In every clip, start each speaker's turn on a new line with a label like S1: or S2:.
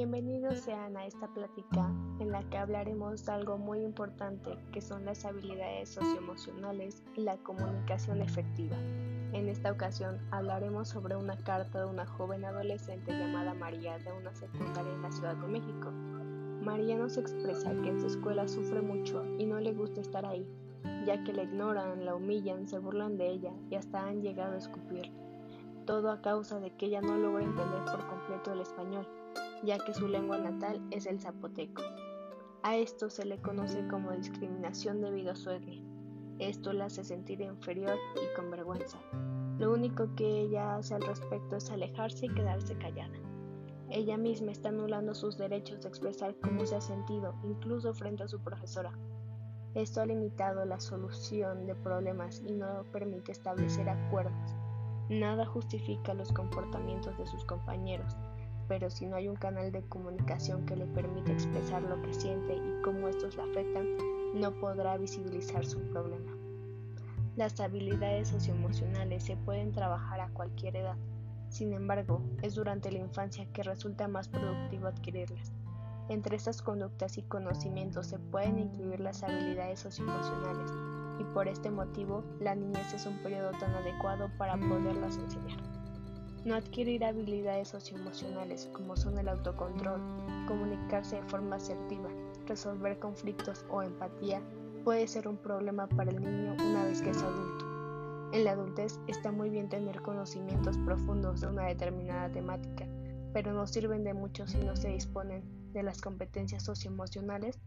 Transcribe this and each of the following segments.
S1: Bienvenidos sean a esta plática en la que hablaremos de algo muy importante que son las habilidades socioemocionales y la comunicación efectiva. En esta ocasión hablaremos sobre una carta de una joven adolescente llamada María de una secundaria en la Ciudad de México. María nos expresa que en su escuela sufre mucho y no le gusta estar ahí, ya que la ignoran, la humillan, se burlan de ella y hasta han llegado a escupirla. Todo a causa de que ella no logra entender por completo el español ya que su lengua natal es el zapoteco. A esto se le conoce como discriminación debido a su etnia. Esto la hace sentir inferior y con vergüenza. Lo único que ella hace al respecto es alejarse y quedarse callada. Ella misma está anulando sus derechos de expresar cómo se ha sentido, incluso frente a su profesora. Esto ha limitado la solución de problemas y no permite establecer acuerdos. Nada justifica los comportamientos de sus compañeros, pero si no hay un canal de comunicación que le permita expresar lo que siente y cómo estos le afectan, no podrá visibilizar su problema. Las habilidades socioemocionales se pueden trabajar a cualquier edad, sin embargo, es durante la infancia que resulta más productivo adquirirlas. Entre estas conductas y conocimientos se pueden incluir las habilidades socioemocionales y por este motivo la niñez es un periodo tan adecuado para poderlas enseñar. No adquirir habilidades socioemocionales como son el autocontrol, comunicarse de forma asertiva, resolver conflictos o empatía puede ser un problema para el niño una vez que es adulto. En la adultez está muy bien tener conocimientos profundos de una determinada temática, pero no sirven de mucho si no se disponen de las competencias socioemocionales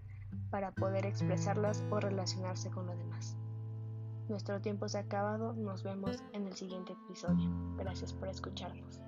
S1: para poder expresarlas o relacionarse con los demás. Nuestro tiempo se ha acabado, nos vemos en el siguiente episodio. Gracias por escucharnos.